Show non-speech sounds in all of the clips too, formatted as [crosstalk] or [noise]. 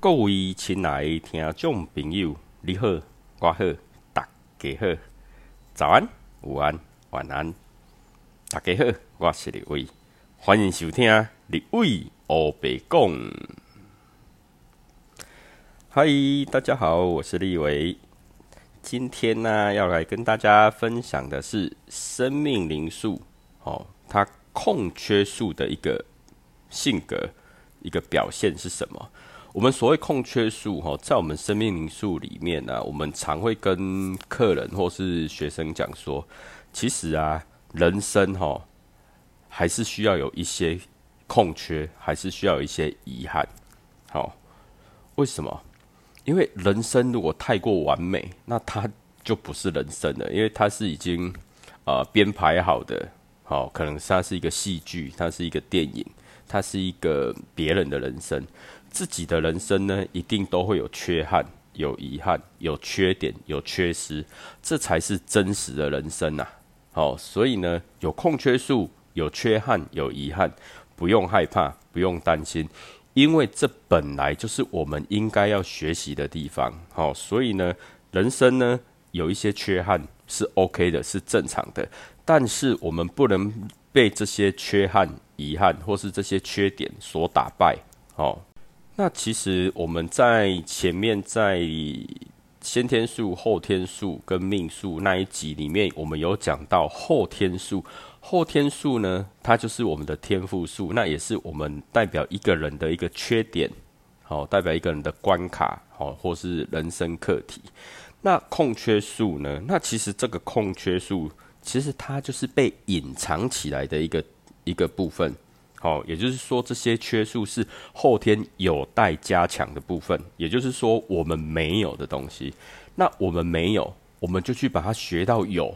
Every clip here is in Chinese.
各位亲爱的听众朋友，你好，我好，大家好，早安、午安、晚安，大家好，我是李伟，欢迎收听李伟欧白讲。嗨，大家好，我是李伟。今天呢，要来跟大家分享的是生命灵数哦，它空缺数的一个性格、一个表现是什么？我们所谓空缺数哈，在我们生命灵数里面呢，我们常会跟客人或是学生讲说，其实啊，人生哈，还是需要有一些空缺，还是需要一些遗憾。好，为什么？因为人生如果太过完美，那它就不是人生了，因为它是已经呃编排好的，好，可能它是一个戏剧，它是一个电影，它是一个别人的人生，自己的人生呢，一定都会有缺憾、有遗憾、有缺点、有缺失，这才是真实的人生呐。好，所以呢，有空缺数、有缺憾、有遗憾，不用害怕，不用担心。因为这本来就是我们应该要学习的地方，好，所以呢，人生呢有一些缺憾是 OK 的，是正常的，但是我们不能被这些缺憾、遗憾或是这些缺点所打败，哦。那其实我们在前面在先天数、后天数跟命数那一集里面，我们有讲到后天数。后天数呢，它就是我们的天赋数，那也是我们代表一个人的一个缺点，好，代表一个人的关卡，好，或是人生课题。那空缺数呢？那其实这个空缺数，其实它就是被隐藏起来的一个一个部分，好，也就是说这些缺数是后天有待加强的部分，也就是说我们没有的东西。那我们没有，我们就去把它学到有，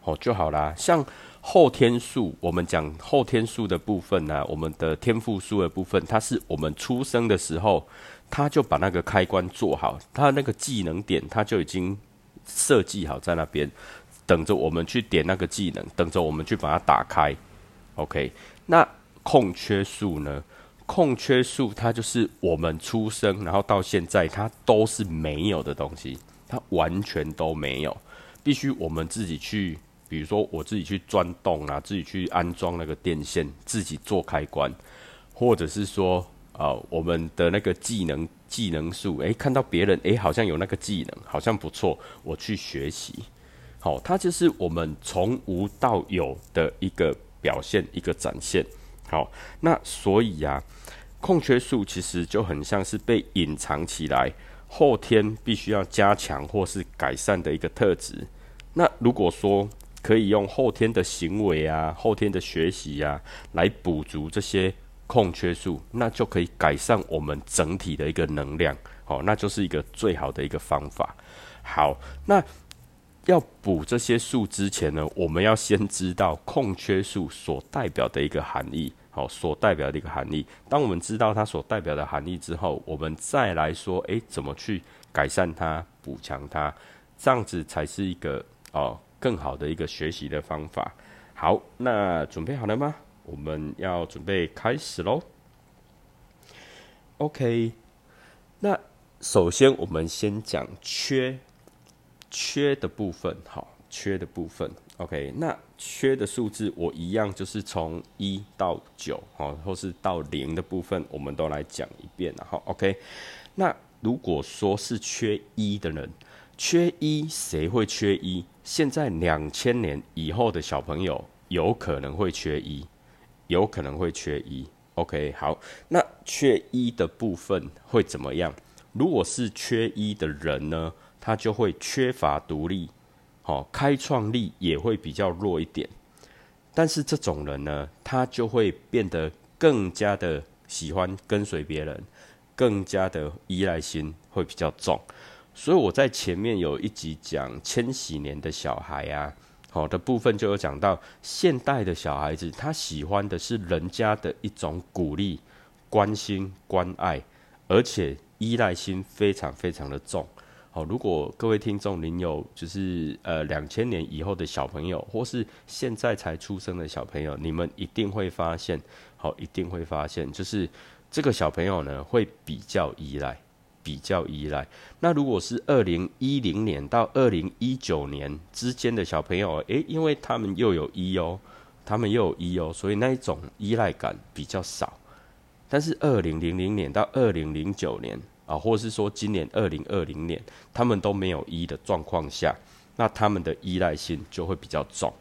好就好啦。像后天数，我们讲后天数的部分呢，我们的天赋数的部分，它是我们出生的时候，他就把那个开关做好，他那个技能点，他就已经设计好在那边，等着我们去点那个技能，等着我们去把它打开。OK，那空缺数呢？空缺数它就是我们出生，然后到现在它都是没有的东西，它完全都没有，必须我们自己去。比如说，我自己去钻洞啊，自己去安装那个电线，自己做开关，或者是说，啊，我们的那个技能技能数，诶，看到别人诶，好像有那个技能，好像不错，我去学习。好，它就是我们从无到有的一个表现，一个展现。好，那所以呀，空缺数其实就很像是被隐藏起来，后天必须要加强或是改善的一个特质。那如果说，可以用后天的行为啊，后天的学习呀，来补足这些空缺数，那就可以改善我们整体的一个能量，好，那就是一个最好的一个方法。好，那要补这些数之前呢，我们要先知道空缺数所代表的一个含义，好，所代表的一个含义。当我们知道它所代表的含义之后，我们再来说，诶，怎么去改善它、补强它，这样子才是一个哦。更好的一个学习的方法。好，那准备好了吗？我们要准备开始喽。OK，那首先我们先讲缺缺的部分。好，缺的部分。OK，那缺的数字我一样就是从一到九，好，或是到零的部分，我们都来讲一遍。然后 OK，那如果说是缺一的人。缺一，谁会缺一？现在两千年以后的小朋友有可能会缺一，有可能会缺一。OK，好，那缺一的部分会怎么样？如果是缺一的人呢，他就会缺乏独立，好，开创力也会比较弱一点。但是这种人呢，他就会变得更加的喜欢跟随别人，更加的依赖心会比较重。所以我在前面有一集讲千禧年的小孩啊，好的部分就有讲到，现代的小孩子他喜欢的是人家的一种鼓励、关心、关爱，而且依赖心非常非常的重。好，如果各位听众您有就是呃两千年以后的小朋友，或是现在才出生的小朋友，你们一定会发现，好，一定会发现，就是这个小朋友呢会比较依赖，比较依赖。那如果是二零一零年到二零一九年之间的小朋友，诶，因为他们又有一哦，他们又有一哦，所以那一种依赖感比较少。但是二零零零年到二零零九年啊，或者是说今年二零二零年，他们都没有一的状况下，那他们的依赖性就会比较重，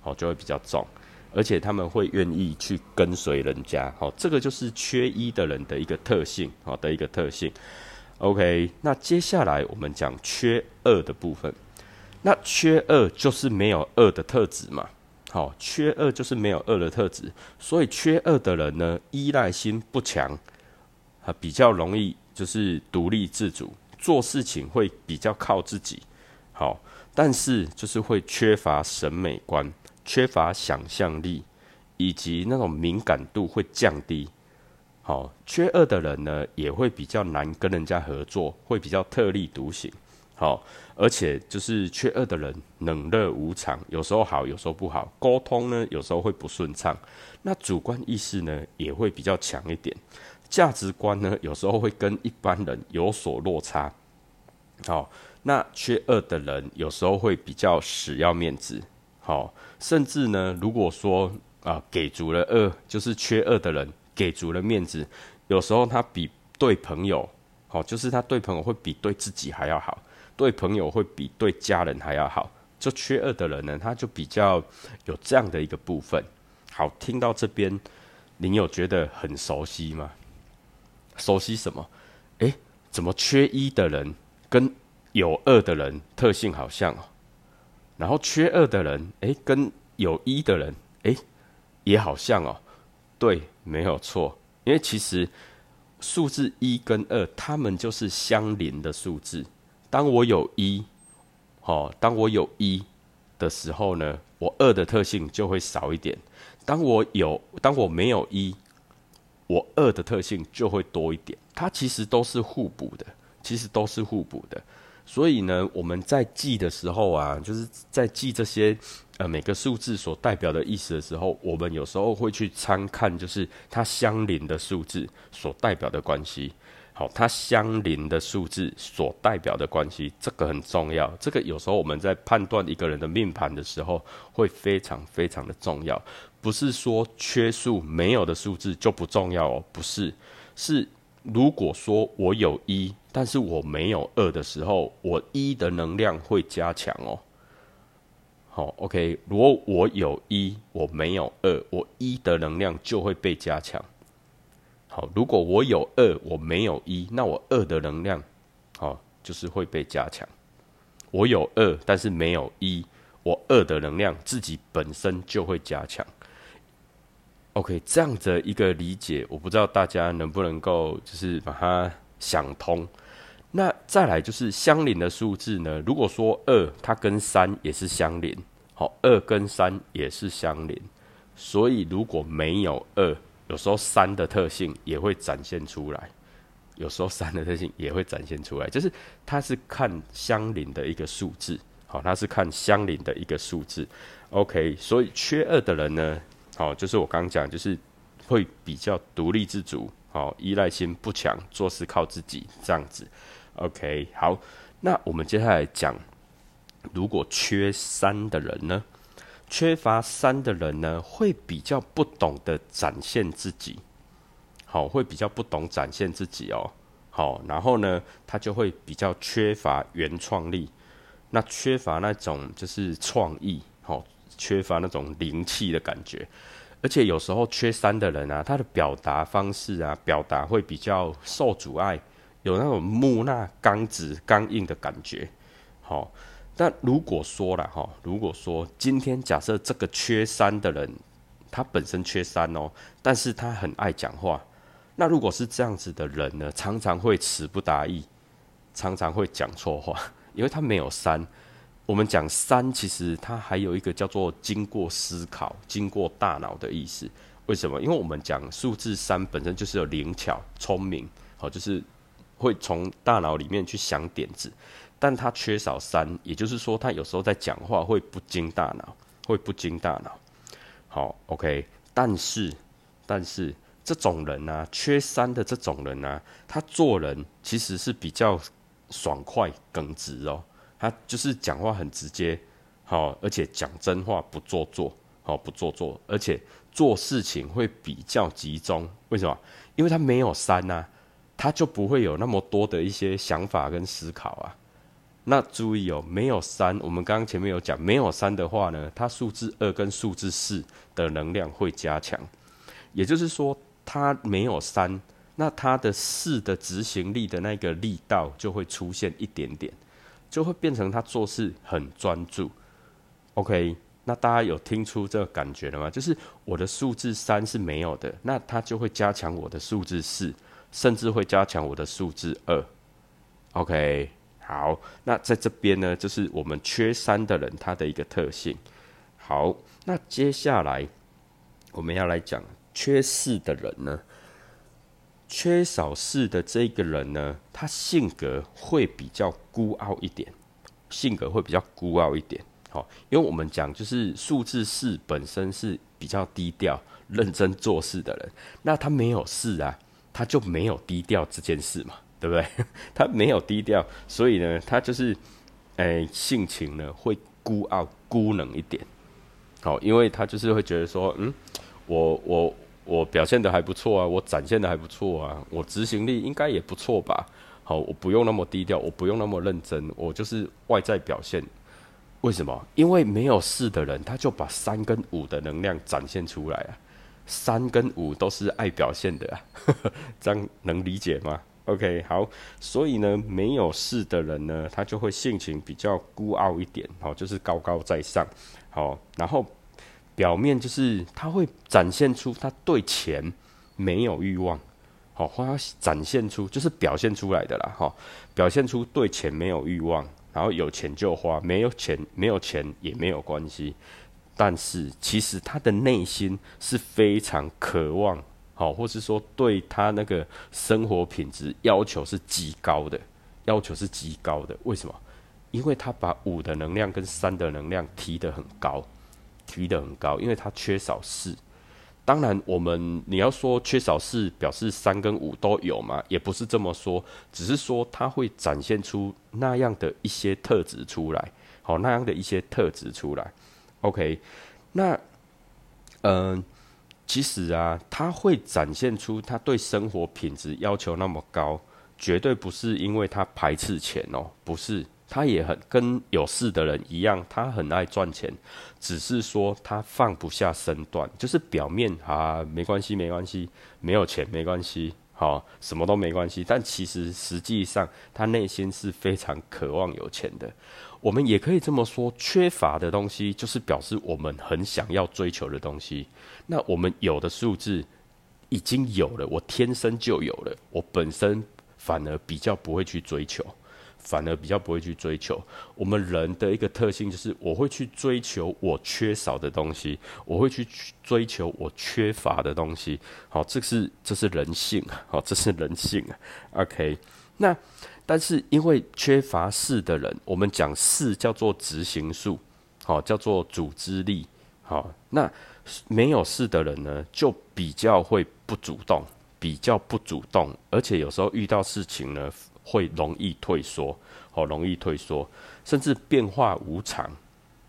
好，就会比较重。而且他们会愿意去跟随人家，好，这个就是缺一的人的一个特性，好的一个特性。OK，那接下来我们讲缺二的部分。那缺二就是没有二的特质嘛，好，缺二就是没有二的特质，所以缺二的人呢，依赖心不强，啊，比较容易就是独立自主，做事情会比较靠自己，好，但是就是会缺乏审美观。缺乏想象力，以及那种敏感度会降低。好，缺二的人呢，也会比较难跟人家合作，会比较特立独行。好，而且就是缺二的人冷热无常，有时候好，有时候不好，沟通呢有时候会不顺畅。那主观意识呢也会比较强一点，价值观呢有时候会跟一般人有所落差。好，那缺二的人有时候会比较死要面子。好，甚至呢，如果说啊，给足了二，就是缺二的人给足了面子，有时候他比对朋友，好，就是他对朋友会比对自己还要好，对朋友会比对家人还要好。就缺二的人呢，他就比较有这样的一个部分。好，听到这边，您有觉得很熟悉吗？熟悉什么？诶，怎么缺一的人跟有二的人特性好像哦？然后缺二的人，哎，跟有一的人，哎，也好像哦，对，没有错，因为其实数字一跟二，它们就是相邻的数字。当我有一，哦，当我有一的时候呢，我二的特性就会少一点；当我有，当我没有一，我二的特性就会多一点。它其实都是互补的，其实都是互补的。所以呢，我们在记的时候啊，就是在记这些呃每个数字所代表的意思的时候，我们有时候会去参看，就是它相邻的数字所代表的关系。好，它相邻的数字所代表的关系，这个很重要。这个有时候我们在判断一个人的命盘的时候，会非常非常的重要。不是说缺数没有的数字就不重要哦，不是，是。如果说我有一，但是我没有二的时候，我一的能量会加强哦。好，OK，如果我有一，我没有二，我一的能量就会被加强。好，如果我有二，我没有一，那我二的能量，好，就是会被加强。我有二，但是没有一，我二的能量自己本身就会加强。OK，这样的一个理解，我不知道大家能不能够就是把它想通。那再来就是相邻的数字呢？如果说二，它跟三也是相邻，好，二跟三也是相邻，所以如果没有二，有时候三的特性也会展现出来，有时候三的特性也会展现出来，就是它是看相邻的一个数字，好，它是看相邻的一个数字。OK，所以缺二的人呢？好，就是我刚刚讲，就是会比较独立自主，好，依赖心不强，做事靠自己这样子。OK，好，那我们接下来讲，如果缺三的人呢，缺乏三的人呢，会比较不懂得展现自己，好，会比较不懂展现自己哦。好，然后呢，他就会比较缺乏原创力，那缺乏那种就是创意，好。缺乏那种灵气的感觉，而且有时候缺三的人啊，他的表达方式啊，表达会比较受阻碍，有那种木讷、刚直、刚硬的感觉。好，但如果说了哈，如果说今天假设这个缺三的人，他本身缺三哦，但是他很爱讲话，那如果是这样子的人呢，常常会词不达意，常常会讲错话，因为他没有三。我们讲三，其实它还有一个叫做经过思考、经过大脑的意思。为什么？因为我们讲数字三本身就是有灵巧、聪明，好，就是会从大脑里面去想点子。但它缺少三，也就是说，它有时候在讲话会不经大脑，会不经大脑。好，OK。但是，但是这种人啊，缺三的这种人啊，他做人其实是比较爽快、耿直哦。他就是讲话很直接，好，而且讲真话，不做作，好，不做作，而且做事情会比较集中。为什么？因为他没有三呐，他就不会有那么多的一些想法跟思考啊。那注意哦，没有三，我们刚刚前面有讲，没有三的话呢，它数字二跟数字四的能量会加强，也就是说。他没有三，那他的四的执行力的那个力道就会出现一点点，就会变成他做事很专注。OK，那大家有听出这个感觉了吗？就是我的数字三是没有的，那他就会加强我的数字四，甚至会加强我的数字二。OK，好，那在这边呢，就是我们缺三的人他的一个特性。好，那接下来我们要来讲。缺四的人呢，缺少四的这个人呢，他性格会比较孤傲一点，性格会比较孤傲一点。好，因为我们讲就是数字四本身是比较低调、认真做事的人，那他没有四啊，他就没有低调这件事嘛，对不对？[laughs] 他没有低调，所以呢，他就是，诶，性情呢会孤傲、孤冷一点。好，因为他就是会觉得说，嗯，我我。我表现的还不错啊，我展现的还不错啊，我执行力应该也不错吧？好，我不用那么低调，我不用那么认真，我就是外在表现。为什么？因为没有四的人，他就把三跟五的能量展现出来啊。三跟五都是爱表现的啊，[laughs] 这样能理解吗？OK，好，所以呢，没有事的人呢，他就会性情比较孤傲一点，好，就是高高在上，好，然后。表面就是他会展现出他对钱没有欲望，好，或展现出就是表现出来的啦，哈，表现出对钱没有欲望，然后有钱就花，没有钱没有钱也没有关系，但是其实他的内心是非常渴望，好，或是说对他那个生活品质要求是极高的，要求是极高的，为什么？因为他把五的能量跟三的能量提得很高。提的很高，因为它缺少四。当然，我们你要说缺少四，表示三跟五都有嘛？也不是这么说，只是说它会展现出那样的一些特质出来，好，那样的一些特质出来。OK，那嗯，其实啊，它会展现出他对生活品质要求那么高，绝对不是因为他排斥钱哦，不是。他也很跟有事的人一样，他很爱赚钱，只是说他放不下身段，就是表面啊没关系没关系，没有钱没关系，好什么都没关系，但其实实际上他内心是非常渴望有钱的。我们也可以这么说，缺乏的东西就是表示我们很想要追求的东西。那我们有的数字已经有了，我天生就有了，我本身反而比较不会去追求。反而比较不会去追求。我们人的一个特性就是，我会去追求我缺少的东西，我会去追求我缺乏的东西。好，这是这是人性啊，好，这是人性啊。OK，那但是因为缺乏事的人，我们讲事叫做执行术，好，叫做组织力。好，那没有事的人呢，就比较会不主动，比较不主动，而且有时候遇到事情呢。会容易退缩，哦，容易退缩，甚至变化无常，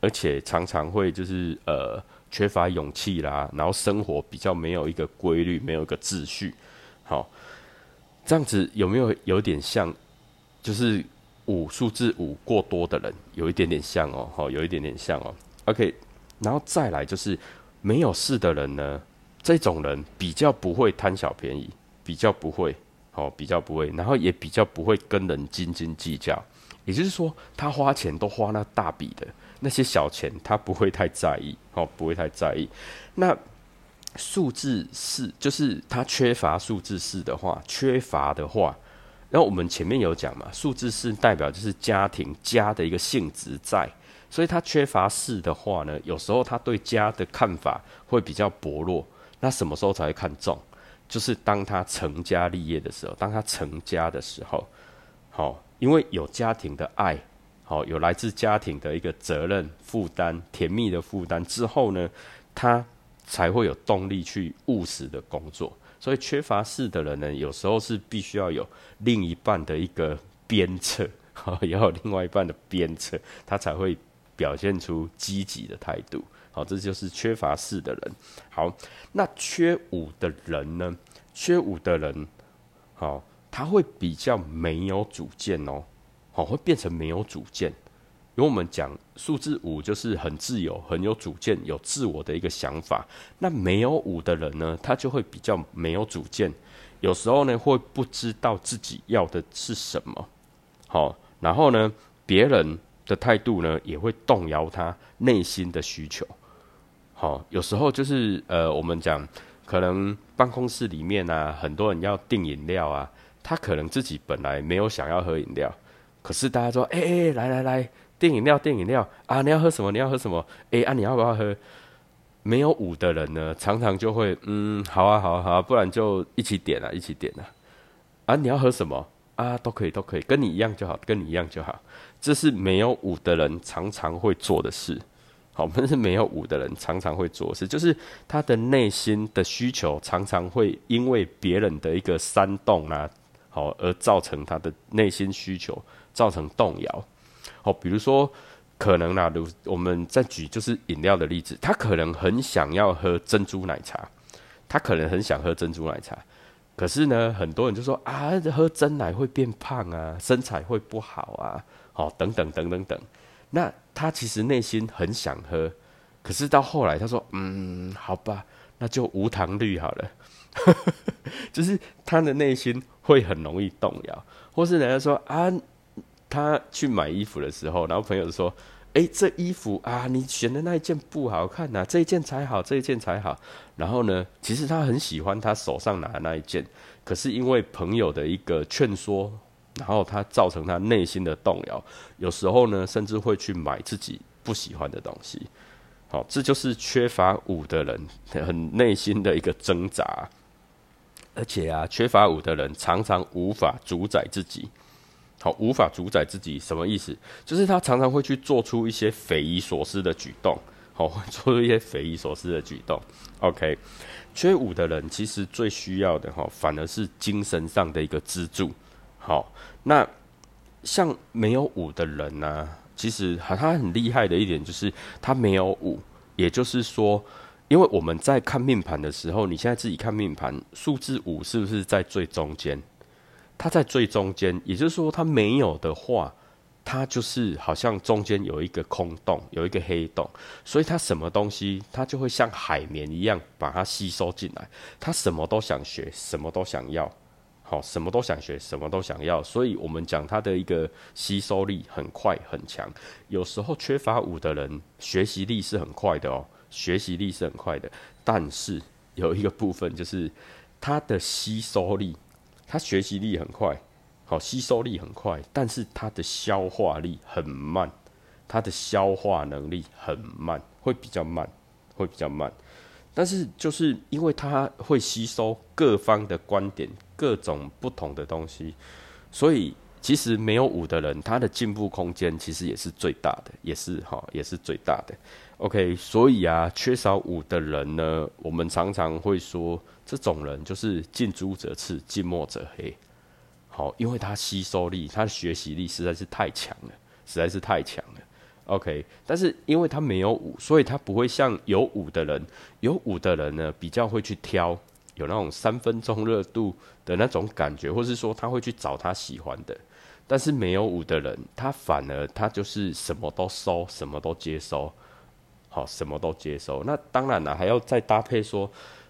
而且常常会就是呃缺乏勇气啦，然后生活比较没有一个规律，没有一个秩序，好，这样子有没有有点像，就是五数字五过多的人，有一点点像哦，好，有一点点像哦，OK，然后再来就是没有事的人呢，这种人比较不会贪小便宜，比较不会。哦，比较不会，然后也比较不会跟人斤斤计较，也就是说，他花钱都花那大笔的，那些小钱他不会太在意，哦，不会太在意。那数字四就是他缺乏数字四的话，缺乏的话，然后我们前面有讲嘛，数字四代表就是家庭家的一个性质在，所以他缺乏四的话呢，有时候他对家的看法会比较薄弱，那什么时候才会看重？就是当他成家立业的时候，当他成家的时候，好，因为有家庭的爱，好，有来自家庭的一个责任负担、甜蜜的负担之后呢，他才会有动力去务实的工作，所以缺乏事的人呢，有时候是必须要有另一半的一个鞭策，[laughs] 好，要有另外一半的鞭策，他才会表现出积极的态度。好，这就是缺乏四的人。好，那缺五的人呢？缺五的人，好，他会比较没有主见哦，好，会变成没有主见。因为我们讲数字五就是很自由、很有主见、有自我的一个想法。那没有五的人呢，他就会比较没有主见，有时候呢会不知道自己要的是什么。好，然后呢，别人的态度呢也会动摇他内心的需求。好，有时候就是呃，我们讲可能办公室里面啊，很多人要订饮料啊，他可能自己本来没有想要喝饮料，可是大家说，哎哎，来来来。订饮料，订饮料啊！你要喝什么？你要喝什么？哎啊！你要不要喝？没有五的人呢，常常就会嗯，好啊，好啊，好啊，不然就一起点啊，一起点啊！啊，你要喝什么？啊，都可以，都可以，跟你一样就好，跟你一样就好。这是没有五的人常常会做的事。我们是没有五的人常常会做事，就是他的内心的需求常常会因为别人的一个煽动啊，好而造成他的内心需求造成动摇。哦，比如说，可能啦，如我们再举就是饮料的例子，他可能很想要喝珍珠奶茶，他可能很想喝珍珠奶茶，可是呢，很多人就说啊，喝真奶会变胖啊，身材会不好啊，哦，等等等等等。那他其实内心很想喝，可是到后来他说，嗯，好吧，那就无糖绿好了，[laughs] 就是他的内心会很容易动摇，或是人家说啊。他去买衣服的时候，然后朋友说：“哎，这衣服啊，你选的那一件不好看呐，这一件才好，这一件才好。”然后呢，其实他很喜欢他手上拿的那一件，可是因为朋友的一个劝说，然后他造成他内心的动摇。有时候呢，甚至会去买自己不喜欢的东西。好，这就是缺乏五的人很内心的一个挣扎。而且啊，缺乏五的人常常无法主宰自己。好，无法主宰自己，什么意思？就是他常常会去做出一些匪夷所思的举动，好，[laughs] 做出一些匪夷所思的举动。OK，缺五的人其实最需要的哈，反而是精神上的一个支柱。好，那像没有五的人呢，其实他很厉害的一点就是他没有五，也就是说，因为我们在看命盘的时候，你现在自己看命盘，数字五是不是在最中间？它在最中间，也就是说，它没有的话，它就是好像中间有一个空洞，有一个黑洞，所以它什么东西，它就会像海绵一样把它吸收进来。它什么都想学，什么都想要，好，什么都想学，什么都想要。所以我们讲他的一个吸收力很快很强。有时候缺乏五的人，学习力是很快的哦，学习力是很快的，但是有一个部分就是他的吸收力。他学习力很快，好吸收力很快，但是他的消化力很慢，他的消化能力很慢，会比较慢，会比较慢。但是就是因为他会吸收各方的观点，各种不同的东西，所以其实没有五的人，他的进步空间其实也是最大的，也是哈，也是最大的。OK，所以啊，缺少五的人呢，我们常常会说，这种人就是近朱者赤，近墨者黑。好，因为他吸收力，他的学习力实在是太强了，实在是太强了。OK，但是因为他没有五，所以他不会像有五的人，有五的人呢，比较会去挑，有那种三分钟热度的那种感觉，或是说他会去找他喜欢的。但是没有五的人，他反而他就是什么都收，什么都接收。好，什么都接收。那当然了，还要再搭配说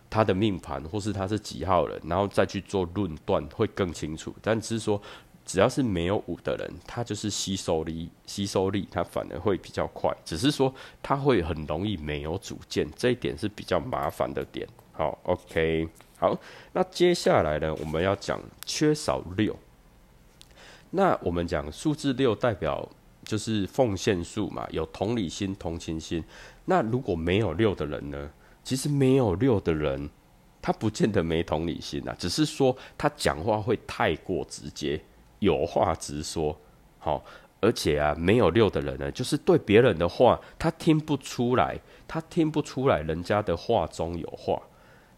他的命盘，或是他是几号人，然后再去做论断，会更清楚。但只是说，只要是没有五的人，他就是吸收力，吸收力他反而会比较快。只是说他会很容易没有主见，这一点是比较麻烦的点。好，OK，好。那接下来呢，我们要讲缺少六。那我们讲数字六代表就是奉献数嘛，有同理心、同情心。那如果没有六的人呢？其实没有六的人，他不见得没同理心啊，只是说他讲话会太过直接，有话直说。好，而且啊，没有六的人呢，就是对别人的话，他听不出来，他听不出来人家的话中有话，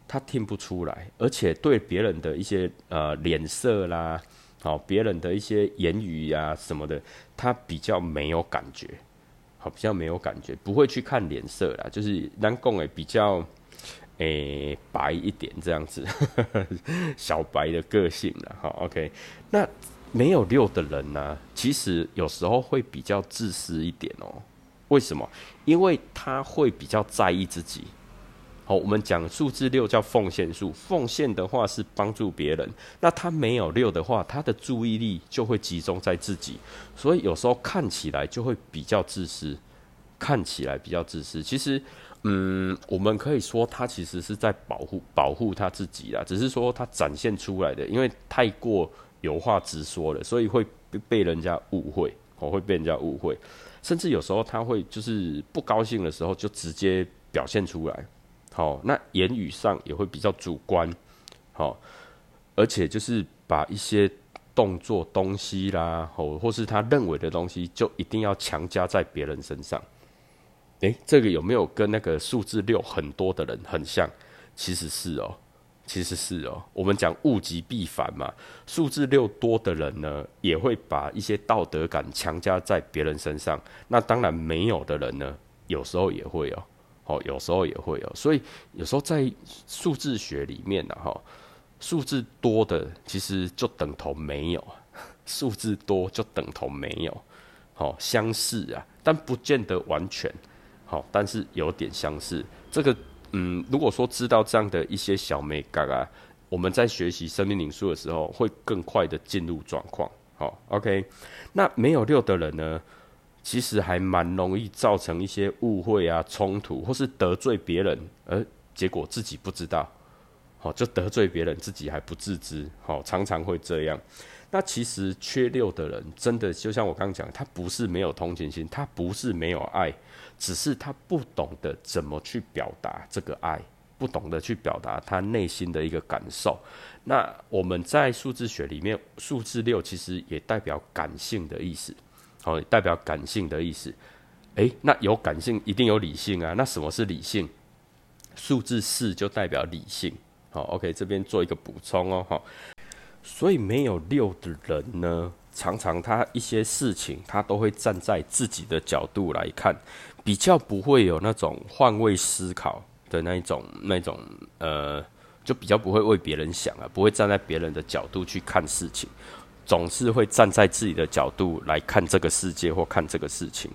他听不出来，而且对别人的一些呃脸色啦，好，别人的一些言语呀什么的，他比较没有感觉，好，比较没有感觉，不会去看脸色啦，就是南贡诶比较诶白一点这样子，[laughs] 小白的个性了，好，OK，那没有六的人呢，其实有时候会比较自私一点哦。为什么？因为他会比较在意自己。好，我们讲数字六叫奉献数，奉献的话是帮助别人。那他没有六的话，他的注意力就会集中在自己，所以有时候看起来就会比较自私，看起来比较自私。其实，嗯，我们可以说他其实是在保护保护他自己啦，只是说他展现出来的，因为太过有话直说了，所以会被人家误会，哦，会被人家误会。甚至有时候他会就是不高兴的时候就直接表现出来，好，那言语上也会比较主观，好，而且就是把一些动作东西啦，或或是他认为的东西，就一定要强加在别人身上。诶，这个有没有跟那个数字六很多的人很像？其实是哦。其实是哦，我们讲物极必反嘛，数字六多的人呢，也会把一些道德感强加在别人身上。那当然没有的人呢，有时候也会哦，哦，有时候也会有。所以有时候在数字学里面呢，哈，数字多的其实就等同没有，数字多就等同没有，好相似啊，但不见得完全好，但是有点相似，这个。嗯，如果说知道这样的一些小美嘎啊，我们在学习生命灵数的时候，会更快的进入状况。好，OK。那没有六的人呢，其实还蛮容易造成一些误会啊、冲突，或是得罪别人，而结果自己不知道，好就得罪别人，自己还不自知。好，常常会这样。那其实缺六的人，真的就像我刚刚讲，他不是没有同情心，他不是没有爱。只是他不懂得怎么去表达这个爱，不懂得去表达他内心的一个感受。那我们在数字学里面，数字六其实也代表感性的意思，好，代表感性的意思。诶，那有感性一定有理性啊。那什么是理性？数字四就代表理性。好，OK，这边做一个补充哦，哈。所以没有六的人呢，常常他一些事情，他都会站在自己的角度来看。比较不会有那种换位思考的那一种、那种呃，就比较不会为别人想啊，不会站在别人的角度去看事情，总是会站在自己的角度来看这个世界或看这个事情。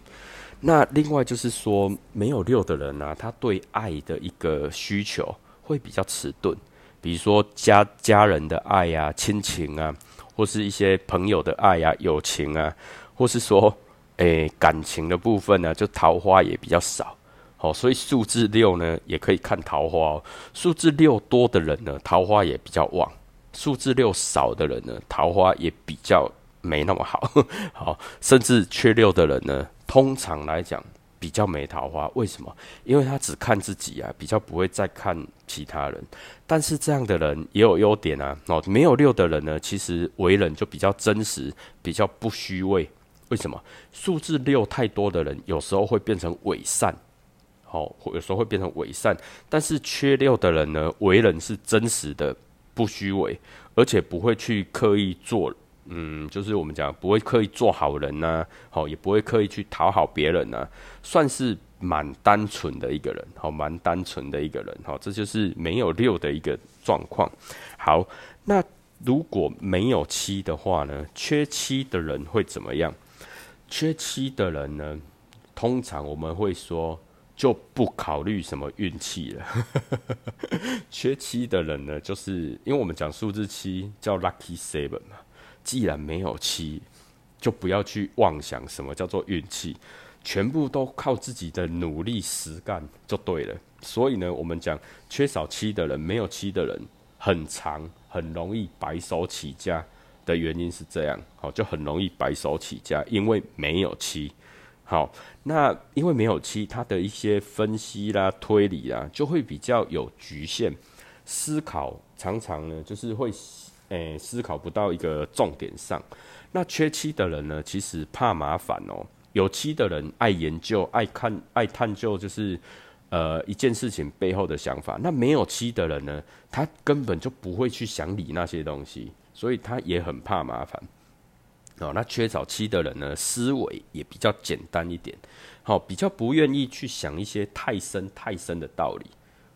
那另外就是说，没有六的人呢，他对爱的一个需求会比较迟钝，比如说家家人的爱呀、亲情啊，或是一些朋友的爱呀、友情啊，或是说。诶，感情的部分呢，就桃花也比较少，好，所以数字六呢也可以看桃花哦。数字六多的人呢，桃花也比较旺；数字六少的人呢，桃花也比较没那么好。[laughs] 好，甚至缺六的人呢，通常来讲比较没桃花。为什么？因为他只看自己啊，比较不会再看其他人。但是这样的人也有优点啊。哦，没有六的人呢，其实为人就比较真实，比较不虚伪。为什么数字六太多的人有时候会变成伪善？好，有时候会变成伪善。但是缺六的人呢，为人是真实的，不虚伪，而且不会去刻意做，嗯，就是我们讲不会刻意做好人呐，好，也不会刻意去讨好别人呐，算是蛮单纯的一个人，好，蛮单纯的一个人，好，这就是没有六的一个状况。好，那如果没有七的话呢？缺七的人会怎么样？缺七的人呢，通常我们会说就不考虑什么运气了。[laughs] 缺七的人呢，就是因为我们讲数字七叫 lucky seven 嘛，既然没有七，就不要去妄想什么叫做运气，全部都靠自己的努力实干就对了。所以呢，我们讲缺少七的人，没有七的人，很长，很容易白手起家。的原因是这样，好就很容易白手起家，因为没有七。好，那因为没有七，他的一些分析啦、推理啦，就会比较有局限，思考常常呢就是会诶思考不到一个重点上。那缺七的人呢，其实怕麻烦哦。有七的人爱研究、爱看、爱探究，就是呃一件事情背后的想法。那没有七的人呢，他根本就不会去想理那些东西，所以他也很怕麻烦。哦，那缺少七的人呢，思维也比较简单一点，好，比较不愿意去想一些太深太深的道理。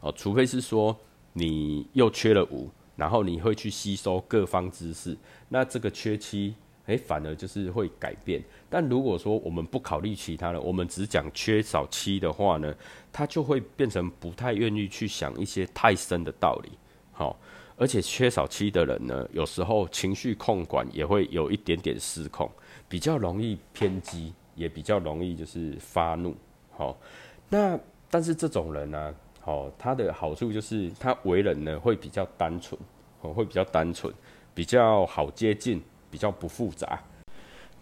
哦，除非是说你又缺了五，然后你会去吸收各方知识，那这个缺七。诶，反而就是会改变。但如果说我们不考虑其他的，我们只讲缺少七的话呢，他就会变成不太愿意去想一些太深的道理。好，而且缺少七的人呢，有时候情绪控管也会有一点点失控，比较容易偏激，也比较容易就是发怒。好，那但是这种人呢，好，他的好处就是他为人呢会比较单纯，哦，会比较单纯，比较好接近。比较不复杂，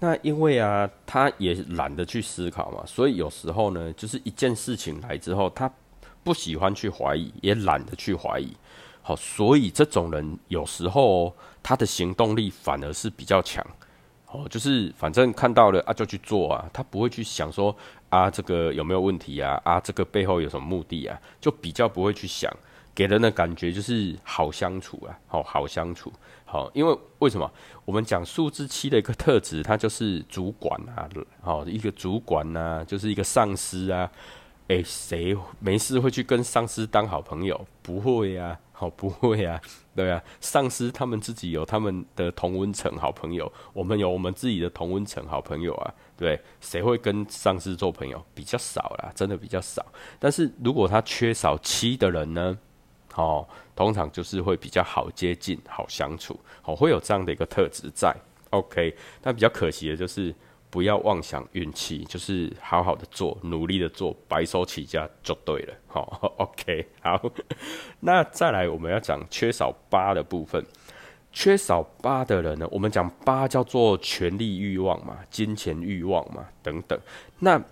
那因为啊，他也懒得去思考嘛，所以有时候呢，就是一件事情来之后，他不喜欢去怀疑，也懒得去怀疑。好，所以这种人有时候他的行动力反而是比较强。哦，就是反正看到了啊，就去做啊，他不会去想说啊，这个有没有问题啊？啊，这个背后有什么目的啊？就比较不会去想。给人的感觉就是好相处啊，好好相处，好，因为为什么我们讲数字七的一个特质，它就是主管啊，好一个主管呐，就是一个上司啊，诶，谁没事会去跟上司当好朋友？不会呀，好 [laughs] 不会啊，[laughs] 对啊，上司他们自己有他们的同温层好朋友，我们有我们自己的同温层好朋友啊，对，谁会跟上司做朋友？比较少啦，真的比较少。但是如果他缺少七的人呢？哦，通常就是会比较好接近、好相处，哦，会有这样的一个特质在。OK，但比较可惜的就是不要妄想运气，就是好好的做，努力的做，白手起家就对了。好，OK，好。那再来我们要讲缺少八的部分，缺少八的人呢，我们讲八叫做权力欲望嘛，金钱欲望嘛等等。那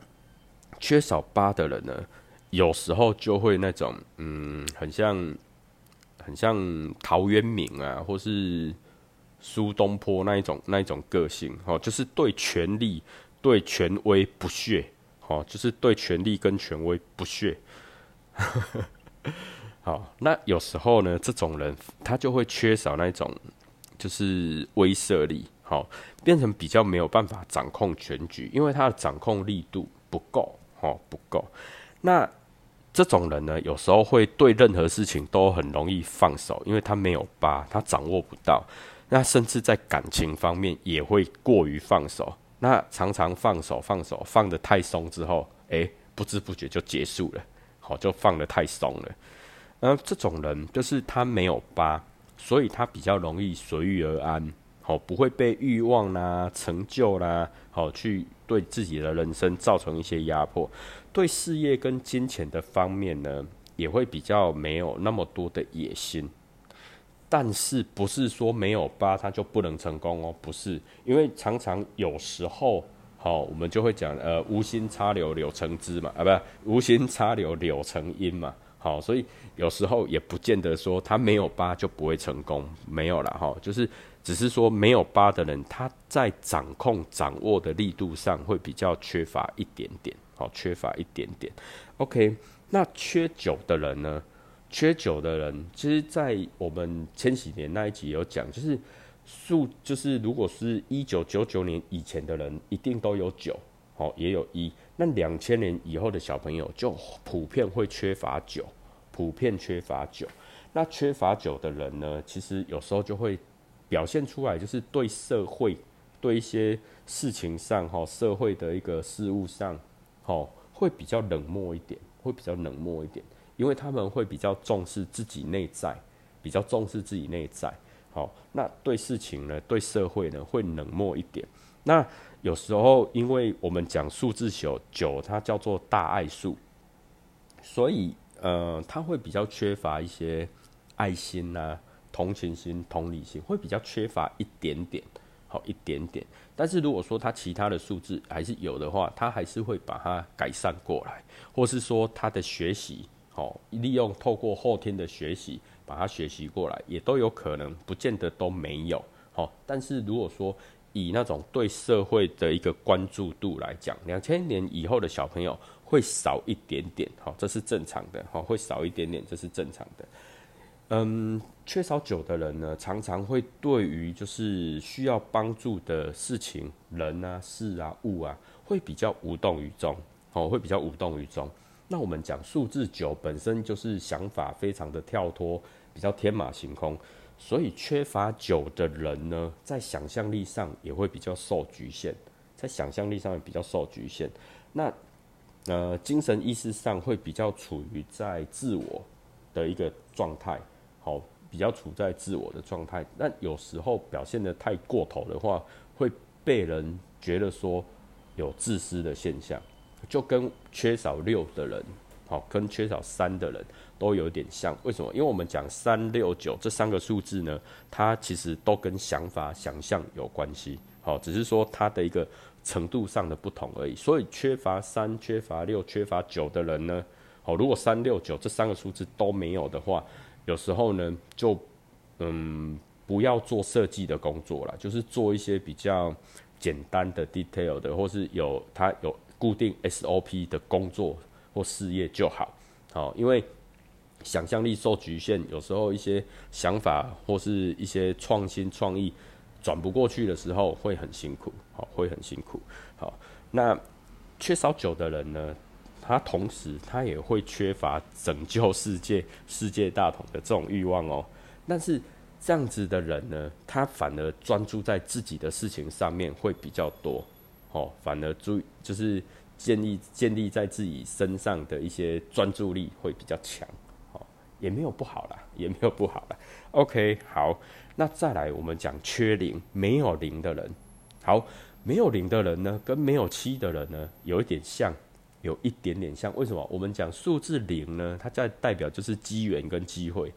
缺少八的人呢？有时候就会那种，嗯，很像，很像陶渊明啊，或是苏东坡那一种那一种个性，哦，就是对权力、对权威不屑，哦，就是对权力跟权威不屑。[laughs] 好，那有时候呢，这种人他就会缺少那种就是威慑力，好，变成比较没有办法掌控全局，因为他的掌控力度不够，哦，不够，那。这种人呢，有时候会对任何事情都很容易放手，因为他没有八，他掌握不到。那甚至在感情方面也会过于放手。那常常放手放手放得太松之后，诶，不知不觉就结束了，好，就放得太松了。而这种人就是他没有疤，所以他比较容易随遇而安，好，不会被欲望啦、成就啦，好去对自己的人生造成一些压迫。对事业跟金钱的方面呢，也会比较没有那么多的野心，但是不是说没有八他就不能成功哦？不是，因为常常有时候，好，我们就会讲，呃，无心插柳柳成枝嘛，啊，不，无心插柳柳成荫嘛，好，所以有时候也不见得说他没有八就不会成功，没有了哈，就是只是说没有八的人，他在掌控掌握的力度上会比较缺乏一点点。好，缺乏一点点。OK，那缺九的人呢？缺酒的人，其实，在我们千禧年那一集有讲，就是数，就是如果是一九九九年以前的人，一定都有酒，好，也有一。那两千年以后的小朋友，就普遍会缺乏酒，普遍缺乏酒。那缺乏酒的人呢，其实有时候就会表现出来，就是对社会、对一些事情上，哈，社会的一个事物上。好，会比较冷漠一点，会比较冷漠一点，因为他们会比较重视自己内在，比较重视自己内在。好，那对事情呢，对社会呢，会冷漠一点。那有时候，因为我们讲数字九九，它叫做大爱数，所以呃，他会比较缺乏一些爱心呐、同情心、同理心，会比较缺乏一点点。好一点点，但是如果说他其他的数字还是有的话，他还是会把它改善过来，或是说他的学习，好利用透过后天的学习把它学习过来，也都有可能，不见得都没有。好，但是如果说以那种对社会的一个关注度来讲，两千年以后的小朋友会少一点点，好，这是正常的，好，会少一点点，这是正常的。嗯，缺少酒的人呢，常常会对于就是需要帮助的事情、人啊、事啊、物啊，会比较无动于衷，哦，会比较无动于衷。那我们讲数字九本身就是想法非常的跳脱，比较天马行空，所以缺乏酒的人呢，在想象力上也会比较受局限，在想象力上也比较受局限。那呃，精神意识上会比较处于在自我的一个状态。好，比较处在自我的状态，那有时候表现的太过头的话，会被人觉得说有自私的现象，就跟缺少六的人，好，跟缺少三的人都有点像。为什么？因为我们讲三六九这三个数字呢，它其实都跟想法、想象有关系，好，只是说它的一个程度上的不同而已。所以缺乏三、缺乏六、缺乏九的人呢，好，如果三六九这三个数字都没有的话，有时候呢，就嗯，不要做设计的工作了，就是做一些比较简单的 detail 的，或是有它有固定 SOP 的工作或事业就好。好，因为想象力受局限，有时候一些想法或是一些创新创意转不过去的时候，会很辛苦。好，会很辛苦。好，那缺少酒的人呢？他同时，他也会缺乏拯救世界、世界大同的这种欲望哦。但是这样子的人呢，他反而专注在自己的事情上面会比较多，哦，反而注就是建立建立在自己身上的一些专注力会比较强，哦，也没有不好啦，也没有不好啦。OK，好，那再来我们讲缺零，没有零的人，好，没有零的人呢，跟没有七的人呢，有一点像。有一点点像，为什么？我们讲数字零呢？它在代表就是机缘跟机会，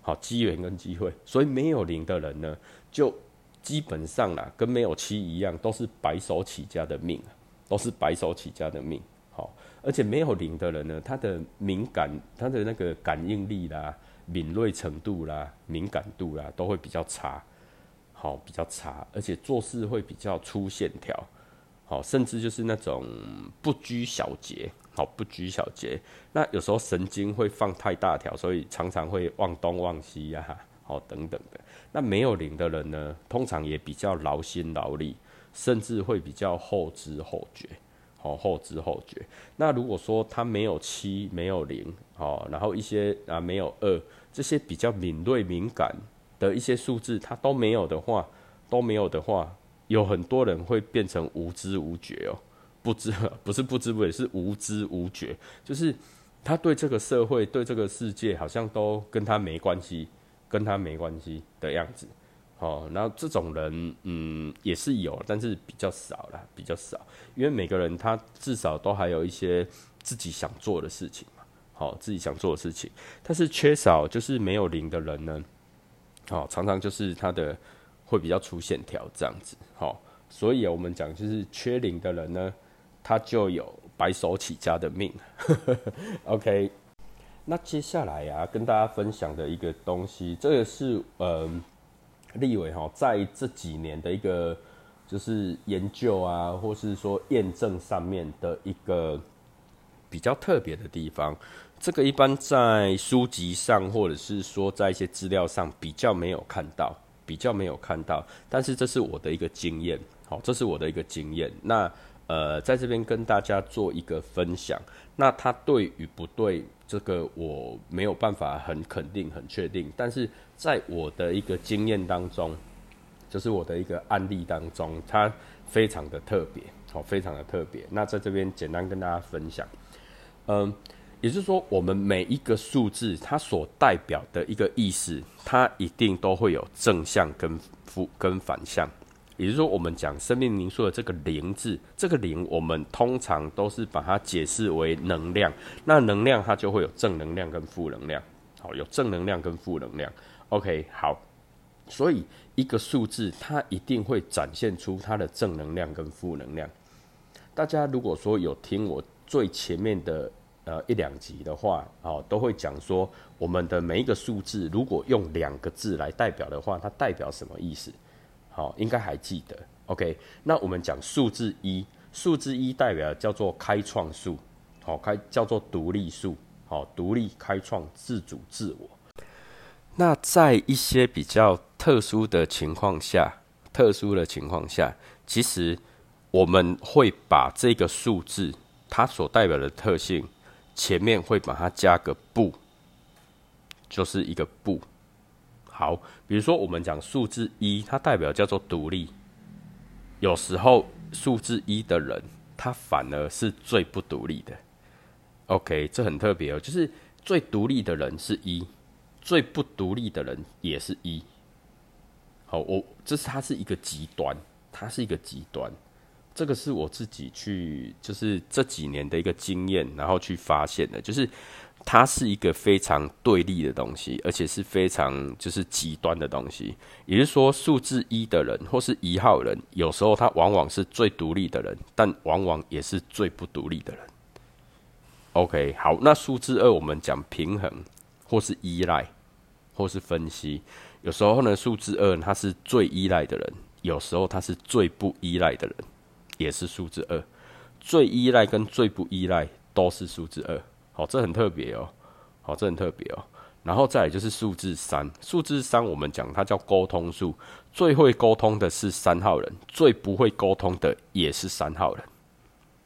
好，机缘跟机会。所以没有零的人呢，就基本上啦，跟没有七一样，都是白手起家的命，都是白手起家的命。好，而且没有零的人呢，他的敏感，他的那个感应力啦、敏锐程度啦、敏感度啦，都会比较差，好，比较差，而且做事会比较粗线条。好，甚至就是那种不拘小节，好不拘小节。那有时候神经会放太大条，所以常常会忘东忘西呀，好等等的。那没有灵的人呢，通常也比较劳心劳力，甚至会比较后知后觉，好后知后觉。那如果说他没有七，没有零，好，然后一些啊没有二，这些比较敏锐敏感的一些数字，他都没有的话，都没有的话。有很多人会变成无知无觉哦，不知 [laughs] 不是不知不觉，是无知无觉，就是他对这个社会、对这个世界好像都跟他没关系，跟他没关系的样子。哦，然后这种人，嗯，也是有，但是比较少了，比较少，因为每个人他至少都还有一些自己想做的事情嘛，好，自己想做的事情，但是缺少就是没有灵的人呢，好，常常就是他的。会比较粗线条这样子，好，所以，我们讲就是缺零的人呢，他就有白手起家的命。[laughs] OK，那接下来呀，跟大家分享的一个东西，这个是呃，立伟哈在这几年的一个就是研究啊，或是说验证上面的一个比较特别的地方。这个一般在书籍上，或者是说在一些资料上比较没有看到。比较没有看到，但是这是我的一个经验，好，这是我的一个经验。那呃，在这边跟大家做一个分享。那它对与不对，这个我没有办法很肯定、很确定。但是在我的一个经验当中，就是我的一个案例当中，它非常的特别，好，非常的特别。那在这边简单跟大家分享，嗯。也就是说，我们每一个数字，它所代表的一个意思，它一定都会有正向跟负跟反向。也就是说，我们讲生命灵数的这个零字，这个零，我们通常都是把它解释为能量。那能量它就会有正能量跟负能量。好，有正能量跟负能量。OK，好。所以一个数字，它一定会展现出它的正能量跟负能量。大家如果说有听我最前面的。呃，一两集的话，哦，都会讲说我们的每一个数字，如果用两个字来代表的话，它代表什么意思？好，应该还记得。OK，那我们讲数字一，数字一代表叫做开创数，好开叫做独立数，好独立开创自主自我。那在一些比较特殊的情况下，特殊的情况下，其实我们会把这个数字它所代表的特性前面会把它加个不，就是一个不。好，比如说我们讲数字一，它代表叫做独立。有时候数字一的人，他反而是最不独立的。OK，这很特别哦，就是最独立的人是一。最不独立的人也是一，好，我这是它是一个极端，它是一个极端，这个是我自己去就是这几年的一个经验，然后去发现的，就是它是一个非常对立的东西，而且是非常就是极端的东西。也就是说，数字一的人或是一号人，有时候他往往是最独立的人，但往往也是最不独立的人。OK，好，那数字二我们讲平衡或是依赖。或是分析，有时候呢，数字二它是最依赖的人，有时候他是最不依赖的人，也是数字二。最依赖跟最不依赖都是数字二，好，这很特别哦，好，这很特别哦。然后再来就是数字三，数字三我们讲它叫沟通数，最会沟通的是三号人，最不会沟通的也是三号人，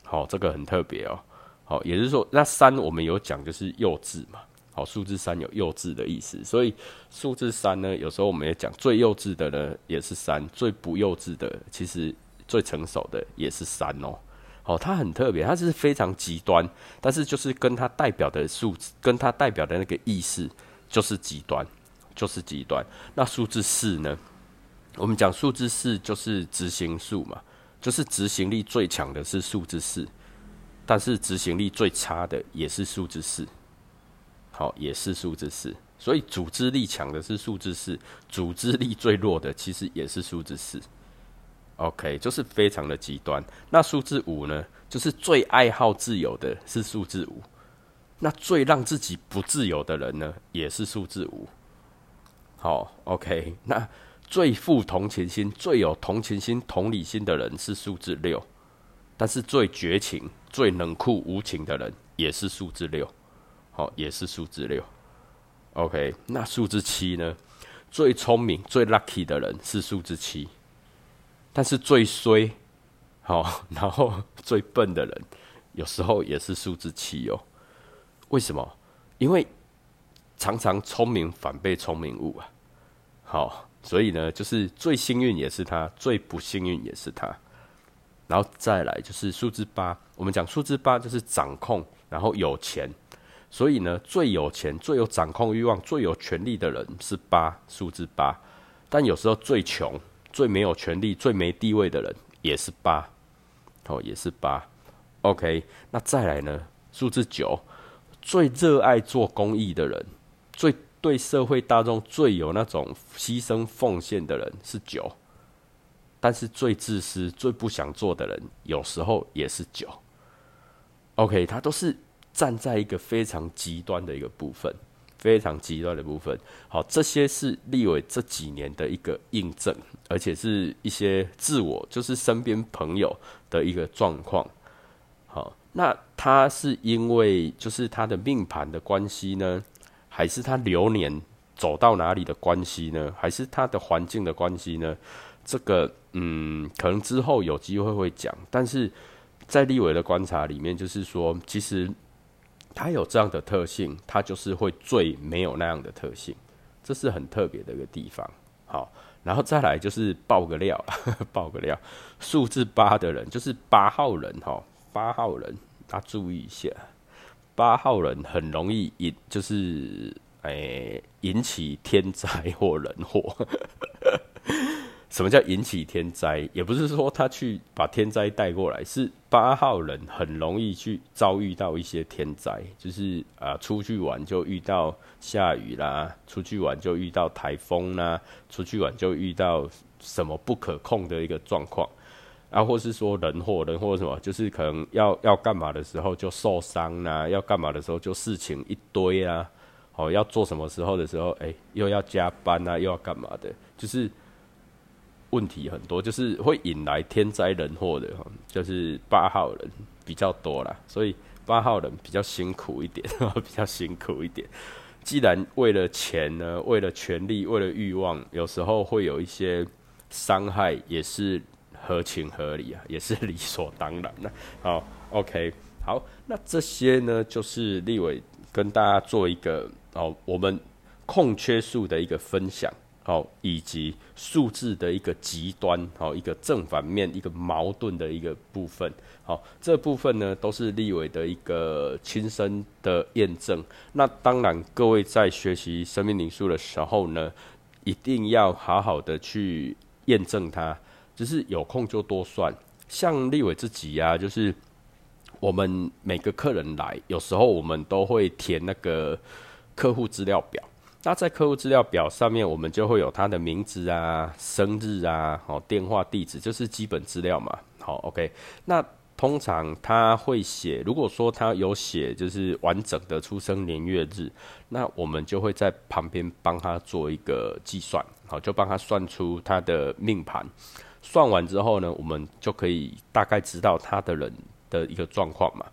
好，这个很特别哦，好，也就是说那三我们有讲就是幼稚嘛。好，数字三有幼稚的意思，所以数字三呢，有时候我们也讲最幼稚的呢也是三，最不幼稚的其实最成熟的也是三哦。哦，它很特别，它是非常极端，但是就是跟它代表的数字，跟它代表的那个意思就是极端，就是极端。那数字四呢？我们讲数字四就是执行数嘛，就是执行力最强的是数字四，但是执行力最差的也是数字四。好，也是数字四，所以组织力强的是数字四，组织力最弱的其实也是数字四。OK，就是非常的极端。那数字五呢？就是最爱好自由的是数字五，那最让自己不自由的人呢，也是数字五。好，OK，那最富同情心、最有同情心、同理心的人是数字六，但是最绝情、最冷酷无情的人也是数字六。好，也是数字六。OK，那数字七呢？最聪明、最 lucky 的人是数字七，但是最衰，好，[laughs] 然后最笨的人，有时候也是数字七哦。为什么？因为常常聪明反被聪明误啊。好，所以呢，就是最幸运也是他，最不幸运也是他。然后再来就是数字八，我们讲数字八就是掌控，然后有钱。所以呢，最有钱、最有掌控欲望、最有权力的人是八数字八，但有时候最穷、最没有权力、最没地位的人也是八，哦，也是八。OK，那再来呢？数字九，最热爱做公益的人，最对社会大众最有那种牺牲奉献的人是九，但是最自私、最不想做的人，有时候也是九。OK，他都是。站在一个非常极端的一个部分，非常极端的部分。好，这些是立伟这几年的一个印证，而且是一些自我，就是身边朋友的一个状况。好，那他是因为就是他的命盘的关系呢，还是他流年走到哪里的关系呢？还是他的环境的关系呢？这个嗯，可能之后有机会会讲。但是在立伟的观察里面，就是说，其实。它有这样的特性，它就是会最没有那样的特性，这是很特别的一个地方。好，然后再来就是爆个料，[laughs] 爆个料，数字八的人就是八号人哈，八号人，大家注意一下，八号人很容易引，就是诶引起天灾或人祸。什么叫引起天灾？也不是说他去把天灾带过来，是八号人很容易去遭遇到一些天灾，就是啊，出去玩就遇到下雨啦，出去玩就遇到台风啦，出去玩就遇到什么不可控的一个状况，啊，或是说人祸人祸什么，就是可能要要干嘛的时候就受伤啦，要干嘛的时候就事情一堆啊，哦，要做什么时候的时候，哎，又要加班啊，又要干嘛的，就是。问题很多，就是会引来天灾人祸的，就是八号人比较多啦，所以八号人比较辛苦一点，[laughs] 比较辛苦一点。既然为了钱呢，为了权力，为了欲望，有时候会有一些伤害，也是合情合理啊，也是理所当然的。好，OK，好，那这些呢，就是立伟跟大家做一个哦，我们空缺数的一个分享。好，以及数字的一个极端，好，一个正反面，一个矛盾的一个部分，好，这部分呢都是立伟的一个亲身的验证。那当然，各位在学习生命灵数的时候呢，一定要好好的去验证它，就是有空就多算。像立伟自己呀，就是我们每个客人来，有时候我们都会填那个客户资料表。那在客户资料表上面，我们就会有他的名字啊、生日啊、好电话、地址，就是基本资料嘛。好，OK。那通常他会写，如果说他有写就是完整的出生年月日，那我们就会在旁边帮他做一个计算，好，就帮他算出他的命盘。算完之后呢，我们就可以大概知道他的人的一个状况嘛。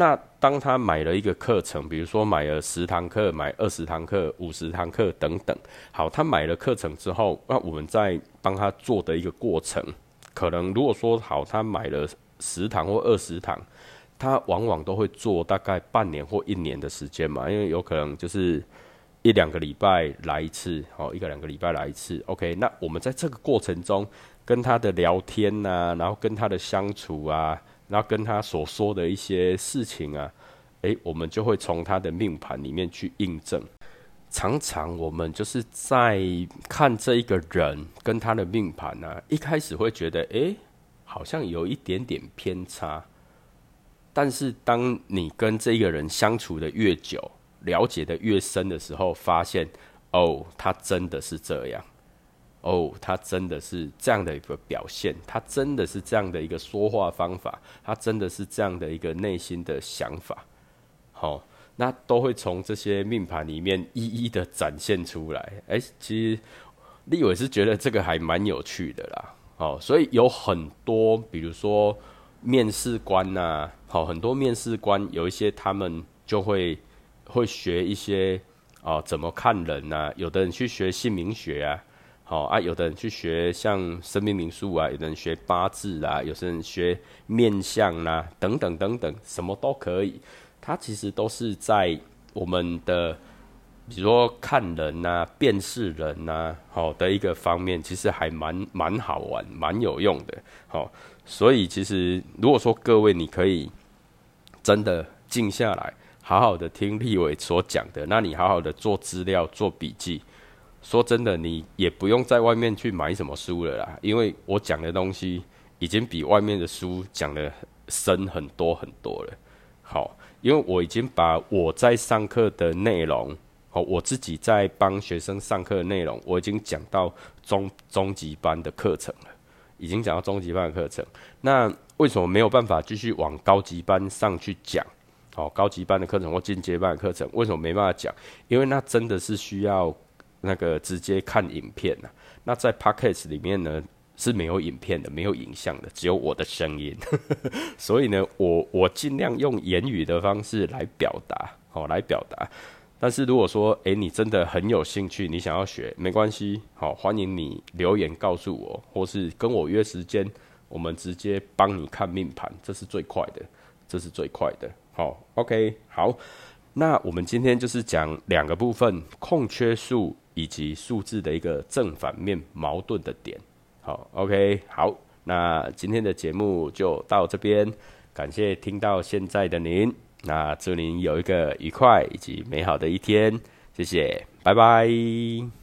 那当他买了一个课程，比如说买了十堂课、买二十堂课、五十堂课等等，好，他买了课程之后，那我们在帮他做的一个过程，可能如果说好，他买了十堂或二十堂，他往往都会做大概半年或一年的时间嘛，因为有可能就是一两个礼拜来一次，好，一个两个礼拜来一次，OK，那我们在这个过程中跟他的聊天呐，然后跟他的相处啊。然后跟他所说的一些事情啊，诶，我们就会从他的命盘里面去印证。常常我们就是在看这一个人跟他的命盘呢，一开始会觉得，诶，好像有一点点偏差。但是当你跟这个人相处的越久，了解的越深的时候，发现，哦，他真的是这样。哦，他真的是这样的一个表现，他真的是这样的一个说话方法，他真的是这样的一个内心的想法，好，那都会从这些命盘里面一一的展现出来。哎，其实立伟是觉得这个还蛮有趣的啦，哦，所以有很多，比如说面试官呐，好，很多面试官有一些他们就会会学一些哦，怎么看人呐？有的人去学姓名学啊。好啊，有的人去学像生命灵数啊，有的人学八字啊，有些人学面相啦，等等等等，什么都可以。它其实都是在我们的，比如说看人呐、辨识人呐，好的一个方面，其实还蛮蛮好玩、蛮有用的。好，所以其实如果说各位你可以真的静下来，好好的听立伟所讲的，那你好好的做资料、做笔记。说真的，你也不用在外面去买什么书了啦，因为我讲的东西已经比外面的书讲的深很多很多了。好，因为我已经把我在上课的内容，好，我自己在帮学生上课的内容，我已经讲到中中级班的课程了，已经讲到中级班的课程。那为什么没有办法继续往高级班上去讲？好，高级班的课程或进阶班的课程，为什么没办法讲？因为那真的是需要。那个直接看影片呐，那在 podcast 里面呢是没有影片的，没有影像的，只有我的声音。[laughs] 所以呢，我我尽量用言语的方式来表达，哦来表达。但是如果说，诶，你真的很有兴趣，你想要学，没关系，好欢迎你留言告诉我，或是跟我约时间，我们直接帮你看命盘，这是最快的，这是最快的。好，OK，好。那我们今天就是讲两个部分：空缺数以及数字的一个正反面矛盾的点。好，OK，好，那今天的节目就到这边，感谢听到现在的您。那祝您有一个愉快以及美好的一天，谢谢，拜拜。